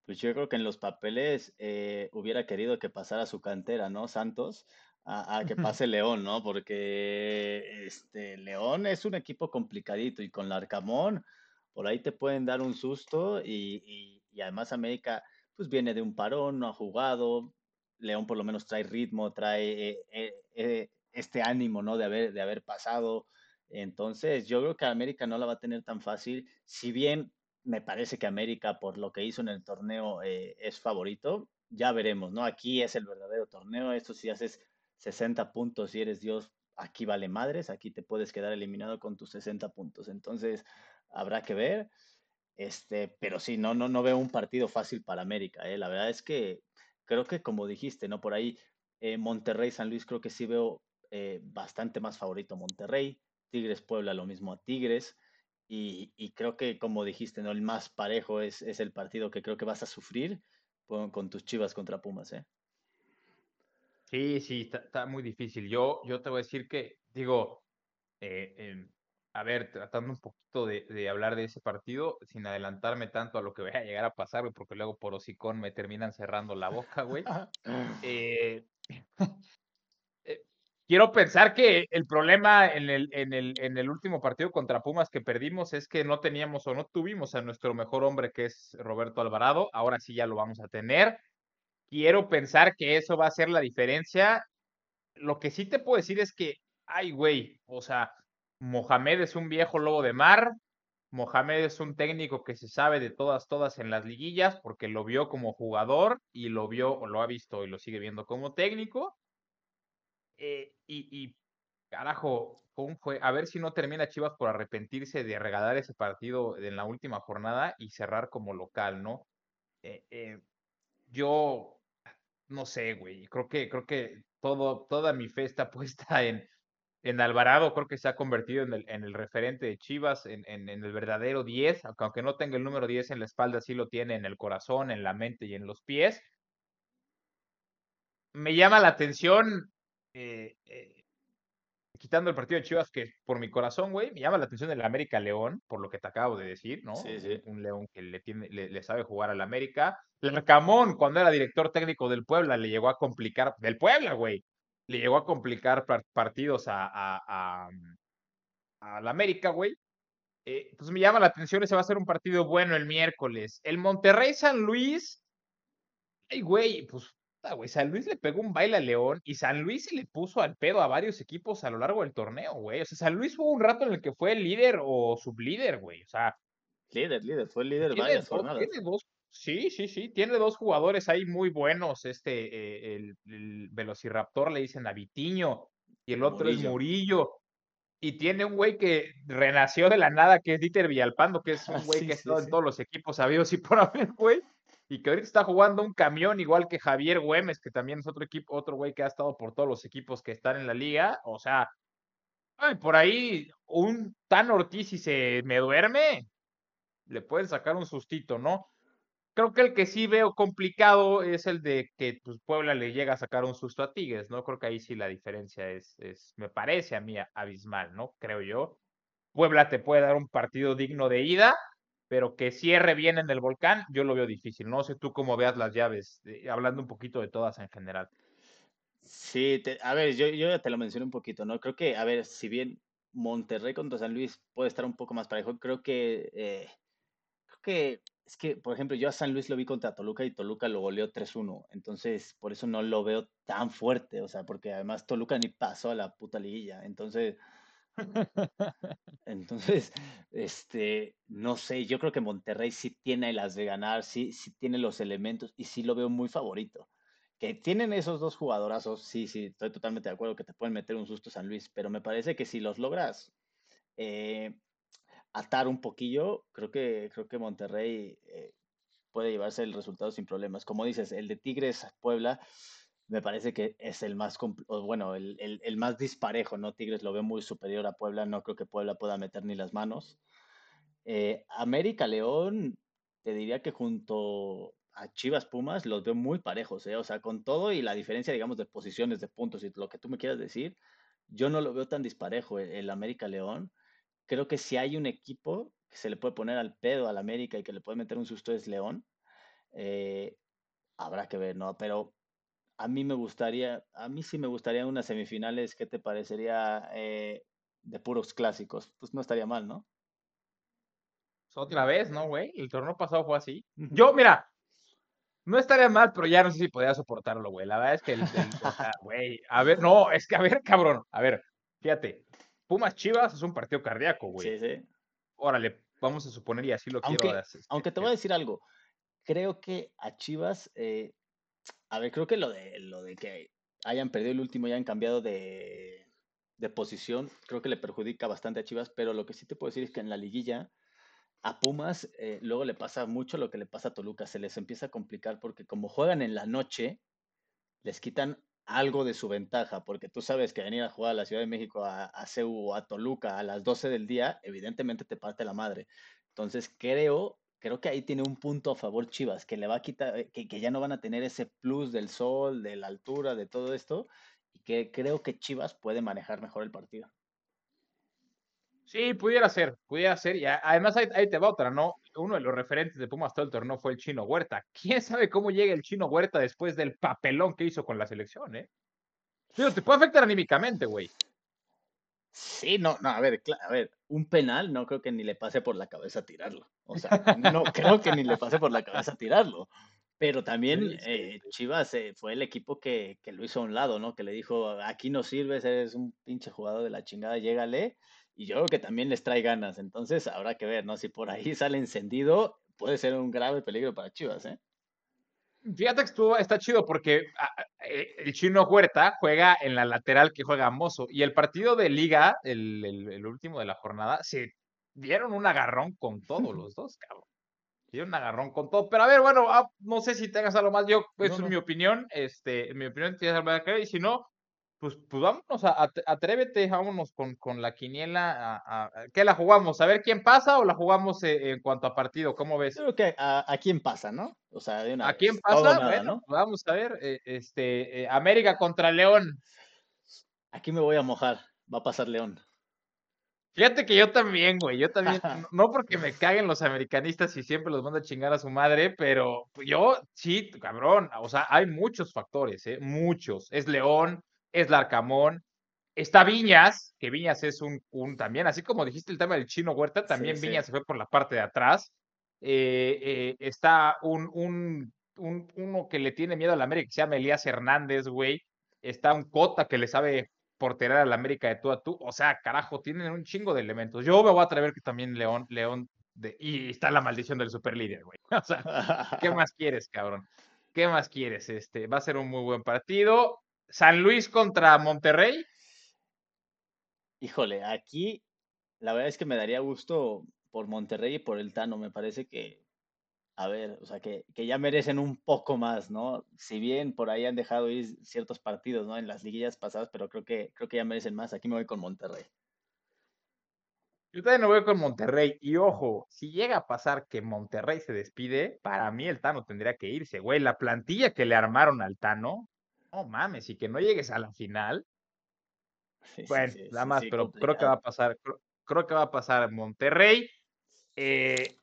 Speaker 2: pues yo creo que en los papeles eh, hubiera querido que pasara su cantera, ¿no? Santos, a, que pase León, ¿no? Porque este León es un equipo complicadito y con Larcamón, por ahí te pueden dar un susto y, y, además América, pues viene de un parón, no ha jugado, León por lo menos trae ritmo, trae eh, eh, este ánimo, ¿no? De haber, de haber pasado entonces, yo creo que América no la va a tener tan fácil. Si bien me parece que América, por lo que hizo en el torneo, eh, es favorito, ya veremos, ¿no? Aquí es el verdadero torneo. Esto si haces 60 puntos y eres Dios, aquí vale madres. Aquí te puedes quedar eliminado con tus 60 puntos. Entonces, habrá que ver. Este, pero sí, no, no, no veo un partido fácil para América. ¿eh? La verdad es que creo que como dijiste, ¿no? Por ahí eh, Monterrey, San Luis, creo que sí veo eh, bastante más favorito Monterrey. Tigres Puebla lo mismo a Tigres. Y, creo que, como dijiste, ¿no? el más parejo es, es, el partido que creo que vas a sufrir con, tus chivas contra Pumas. ¿eh?
Speaker 1: Sí, sí, está, muy difícil. Yo, yo te voy a decir que, digo, eh, a ver, tratando un poquito de, hablar de ese partido, sin adelantarme tanto a lo que *laughs* vaya a llegar a pasar, porque luego por hocicón me terminan cerrando la boca, güey. *laughs* *laughs* eh, quiero pensar que el problema en el, en, el, en el último partido contra Pumas que perdimos es que no teníamos o no tuvimos a nuestro mejor hombre que es Roberto Alvarado. Ahora sí ya lo vamos a tener. Quiero pensar que eso va a ser la diferencia. Lo que sí te puedo decir es que, ay, güey, o sea, Mohamed es un viejo lobo de mar. Mohamed es un técnico que se sabe de todas, todas en las liguillas porque lo vio como jugador y lo vio o lo ha visto y lo sigue viendo como técnico. Eh, y, carajo, ¿cómo fue? A ver si no termina Chivas por arrepentirse de regalar ese partido en la última jornada y cerrar como local, ¿no? Eh, eh, yo no sé, güey. Creo que, creo que todo, toda mi fe está *laughs* puesta en, en Alvarado. Creo que se ha convertido en el, en el referente de Chivas, en, en, en, el verdadero 10. Aunque no tenga el número 10 en la espalda, sí lo tiene en el corazón, en la mente y en los pies. Me llama la atención eh, eh, quitando el partido de Chivas, que por mi corazón, güey, me llama la atención el América León, por lo que te acabo de decir, ¿no? Un León que le, tiene, le, sabe jugar al América. El Camón, cuando era director técnico del Puebla, le llegó a complicar, del Puebla, güey, le llegó a complicar partidos a, a, a, América, güey. Eh, pues me llama la atención, ese va a ser un partido bueno el miércoles. El Monterrey San Luis, ay, güey, pues San Luis le pegó un baile a León y San Luis se le puso al pedo a varios equipos a lo largo del torneo, güey. O sea, San Luis hubo un rato en el que fue el líder o sublíder, güey. O sea.
Speaker 2: Líder, líder, fue el líder varias jornadas.
Speaker 1: Sí, sí, sí. Tiene dos jugadores ahí muy buenos. Este, eh, el, Velociraptor le dicen a Vitiño y el otro es Murillo. Y tiene un güey que renació de la nada, que es Dieter Villalpando, que es *laughs* un güey que ha estado en todos los equipos sabidos y por haber, güey y que ahorita está jugando un camión igual que Javier Güemes, que también es otro equipo, otro güey que ha estado por todos los equipos que están en la liga. O sea, por ahí un Tan Ortiz si se me duerme, le pueden sacar un sustito, ¿no? Creo que el que sí veo complicado es el de que pues, Puebla le llega a sacar un susto a Tigres, ¿no? Creo que ahí sí la diferencia es, es, me parece a mí abismal, ¿no? Creo yo. Puebla te puede dar un partido digno de ida, pero que cierre bien en el volcán, yo lo veo difícil. No sé tú cómo veas las llaves, eh, hablando un poquito de todas en general.
Speaker 2: Sí, a ver, yo, yo ya te lo mencioné un poquito, ¿no? Creo que, a ver, si bien Monterrey contra San Luis puede estar un poco más parejo, creo que, eh, creo que, es que, por ejemplo, yo a San Luis lo vi contra Toluca y Toluca lo goleó 3-1, entonces por eso no lo veo tan fuerte, o sea, porque además Toluca ni pasó a la puta liguilla, entonces *laughs* Entonces, este, no sé, yo creo que Monterrey sí tiene las de ganar, sí, sí tiene los elementos y sí lo veo muy favorito. Que tienen esos dos jugadorazos, sí, sí, estoy totalmente de acuerdo que te pueden meter un susto San Luis, pero me parece que si los logras eh, atar un poquillo, creo que, creo que Monterrey eh, puede llevarse el resultado sin problemas. Como dices, el de Tigres Puebla me parece que es el más, bueno, el, el, más disparejo, ¿no? Tigres lo veo muy superior a Puebla, no creo que Puebla pueda meter ni las manos. Eh, América León, te diría que junto a Chivas Pumas los veo muy parejos, ¿eh? O sea, con todo y la diferencia, digamos, de posiciones, de puntos y lo que tú me quieras decir, yo no lo veo tan disparejo el, el América León. Creo que si hay un equipo que se le puede poner al pedo al América y que le puede meter un susto es León. Eh, habrá que ver, ¿no? Pero a mí me gustaría, a mí sí me gustaría unas semifinales, ¿qué te parecería eh, de puros clásicos? Pues no estaría mal, ¿no?
Speaker 1: Pues otra vez, ¿no, güey? El torneo pasado fue así. Yo, mira, no estaría mal, pero ya no sé si podía soportarlo, güey. La verdad es que el, güey, a ver, no, es que a ver, cabrón, a ver, fíjate, Pumas Chivas es un partido cardíaco, güey. Sí, sí. Órale, vamos a suponer y así lo quiero.
Speaker 2: Hacer, aunque te voy a decir algo, creo que a Chivas, eh, a ver, creo que lo de, lo de que hayan perdido el último y hayan cambiado de, posición, creo que le perjudica bastante a Chivas, pero lo que sí te puedo decir es que en la liguilla a Pumas eh, luego le pasa mucho lo que le pasa a Toluca, se les empieza a complicar porque como juegan en la noche, les quitan algo de su ventaja, porque tú sabes que venir a jugar a la Ciudad de México, a, a o a Toluca a las 12 del día, evidentemente te parte la madre. Entonces creo creo que ahí tiene un punto a favor Chivas, que le va a quitar, eh, que, que, ya no van a tener ese plus del sol, de la altura, de todo esto, y que creo que Chivas puede manejar mejor el partido.
Speaker 1: Sí, pudiera ser, pudiera ser. Y además ahí, te va otra, ¿no? Uno de los referentes de Pumas todo el torneo fue el Chino Huerta. ¿Quién sabe cómo llega el Chino Huerta después del papelón que hizo con la selección, eh? Pero te puede afectar anímicamente, güey.
Speaker 2: Sí, no, no, a ver, a ver, un penal no creo que ni le pase por la cabeza tirarlo. O sea, no *laughs* creo que ni le pase por la cabeza tirarlo. Pero también eh, Chivas eh, fue el equipo que, que, lo hizo a un lado, ¿no? Que le dijo, aquí no sirves, eres un pinche jugador de la chingada, llégale. Y yo creo que también les trae ganas. Entonces habrá que ver, ¿no? Si por ahí sale encendido, puede ser un grave peligro para Chivas, ¿eh?
Speaker 1: Fíjate que estuvo, está chido porque eh, el chino Huerta juega en la lateral que juega Mozo. Y el partido de liga, el, último de la jornada, se dieron un agarrón con todos *laughs* los dos, cabrón. Dieron un agarrón con todo. Pero a ver, bueno, ah, no sé si tengas algo más. Yo, eso es mi opinión. Este, mi opinión, tienes algo que Y si no, pues, pues vámonos, a, atrévete, vámonos con, con la quiniela. A, ¿Qué la jugamos? ¿A ver quién pasa o la jugamos eh, en, cuanto a partido? ¿Cómo ves?
Speaker 2: Creo que a, quién pasa, ¿no? O sea, de una
Speaker 1: ¿A quién pasa? bueno, vamos a ver. Eh, este, eh, América contra León.
Speaker 2: Aquí me voy a mojar. Va a pasar León.
Speaker 1: Fíjate que yo también, güey. Yo también, *laughs* no porque me caguen los americanistas y siempre los mando a chingar a su madre, pero yo sí, cabrón. O sea, hay muchos factores, ¿eh? Muchos. Es León es Larcamón, está Viñas, que Viñas es un, un, también, así como dijiste el tema del chino Huerta, también Viñas se fue por la parte de atrás. Eh, eh, está un, un, un, uno que le tiene miedo a la América, que se llama Elías Hernández, güey. Está un Cota que le sabe porterar a la América de tú a tú. O sea, carajo, tienen un chingo de elementos. Yo me voy a atrever que también León, León, de, y está la maldición del superlíder, güey. *laughs* O sea, ¿qué *laughs* más quieres, cabrón? ¿Qué más quieres? Este, va a ser un muy buen partido. San Luis contra Monterrey.
Speaker 2: Híjole, aquí la verdad es que me daría gusto por Monterrey y por el Tano. Me parece que, a ver, o sea, que, ya merecen un poco más, ¿no? Si bien por ahí han dejado ir ciertos partidos, ¿no? En las liguillas pasadas, pero creo que, creo que ya merecen más. Aquí me voy con Monterrey.
Speaker 1: Yo también me voy con Monterrey. Y ojo, si llega a pasar que Monterrey se despide, para mí el Tano tendría que irse, güey. La plantilla que le armaron al Tano, no mames, y que no llegues a la final. bueno, nada más, pero creo que va a pasar, creo, que va a pasar Monterrey. Eh,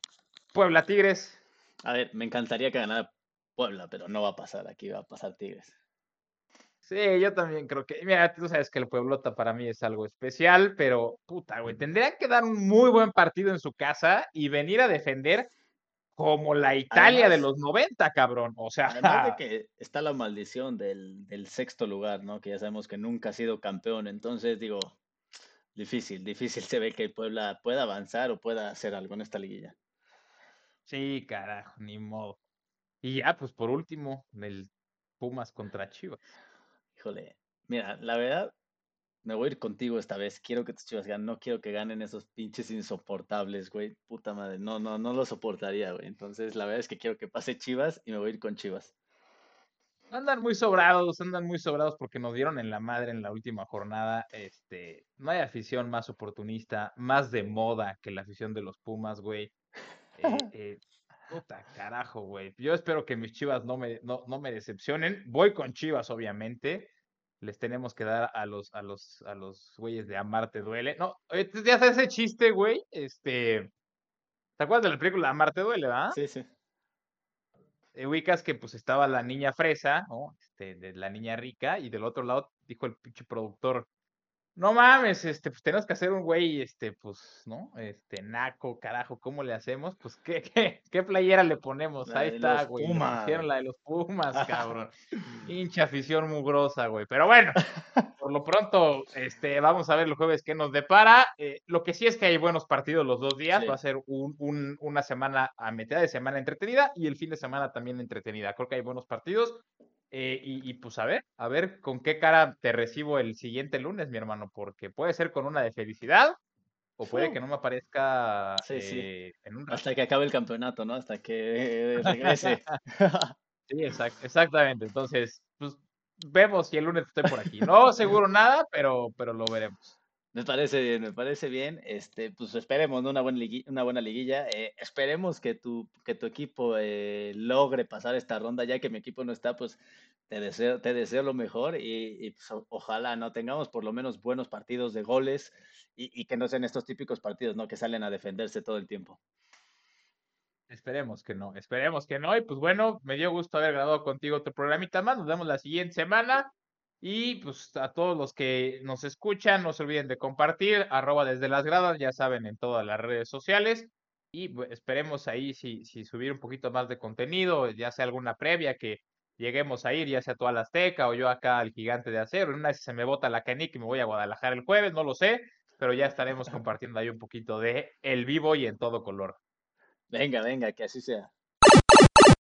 Speaker 1: Puebla Tigres.
Speaker 2: A ver, me encantaría que ganara Puebla, pero no va a pasar, aquí va a pasar Tigres.
Speaker 1: Sí, yo también creo que, mira, tú sabes que el Pueblota para mí es algo especial, pero puta, güey, tendría que dar un muy buen partido en su casa y venir a defender como la Italia de los 90, cabrón. O sea.
Speaker 2: Además de *laughs* que está la maldición del, sexto lugar, ¿no? Que ya sabemos que nunca ha sido campeón. Entonces, digo, difícil, difícil se ve que Puebla pueda avanzar o pueda hacer algo en esta liguilla.
Speaker 1: Sí, carajo, ni modo. Y ya, pues por último, el Pumas contra Chivas.
Speaker 2: Híjole, mira, la verdad, me voy a ir contigo esta vez. Quiero que tus Chivas ganen. No quiero que ganen esos pinches insoportables, güey. Puta madre. No, no, no lo soportaría, güey. Entonces, la verdad es que quiero que pase Chivas y me voy a ir con Chivas.
Speaker 1: Andan muy sobrados, andan muy sobrados porque nos dieron en la madre en la última jornada. Este, no hay afición más oportunista, más de moda que la afición de los Pumas, güey. Eh, *laughs* eh, puta carajo, güey. Yo espero que mis Chivas no me, no, no me decepcionen. Voy con Chivas, obviamente. Les tenemos que dar a los, a los, a los güeyes de Amarte Duele. No, ya hace ese chiste, güey. Este. ¿Te acuerdas de la película Amarte Duele, verdad?
Speaker 2: Sí, sí.
Speaker 1: Eh, ubicas que pues estaba la niña fresa, ¿no? Este, de la niña rica, y del otro lado dijo el pinche productor, no mames, este, pues tenemos que hacer un güey, este, pues, ¿no? Este, naco, carajo, ¿cómo le hacemos? Pues, ¿qué, qué, qué playera le ponemos? Ahí está, güey. Hicieron la de los Pumas, cabrón. *laughs* Hincha afición mugrosa, güey. Pero bueno, por lo pronto, este, vamos a ver el jueves qué nos depara. Eh, lo que sí es que hay buenos partidos los dos días. Va a ser un, un, una semana a mitad de semana entretenida y el fin de semana también entretenida. Creo que hay buenos partidos. Eh, y, pues a ver, a ver con qué cara te recibo el siguiente lunes, mi hermano, porque puede ser con una de felicidad o puede que no me aparezca
Speaker 2: eh, en un Hasta que acabe el campeonato, ¿no? Hasta que regrese. *laughs*
Speaker 1: sí, exactamente. Entonces, pues vemos si el lunes estoy por aquí. No seguro nada, pero, pero lo veremos.
Speaker 2: Me parece bien, me parece bien. Este, pues esperemos una buena liguilla, una buena liguilla. Eh, esperemos que tu, que tu equipo eh, logre pasar esta ronda, ya que mi equipo no está, pues te deseo, te deseo lo mejor y, pues, ojalá no tengamos por lo menos buenos partidos de goles y, y, que no sean estos típicos partidos, ¿no? Que salen a defenderse todo el tiempo.
Speaker 1: Esperemos que no, esperemos que no. Y pues bueno, me dio gusto haber grabado contigo otro programita más. Nos vemos la siguiente semana. Y pues a todos los que nos escuchan, no se olviden de compartir, arroba desde las gradas, ya saben, en todas las redes sociales. Y esperemos ahí si, si subir un poquito más de contenido, ya sea alguna previa que lleguemos a ir, ya sea toda la Azteca o yo acá al Gigante de Acero. Una vez se me bota la canica y me voy a Guadalajara el jueves, no lo sé, pero ya estaremos *laughs* compartiendo ahí un poquito de el vivo y en todo color.
Speaker 2: Venga, venga, que así sea.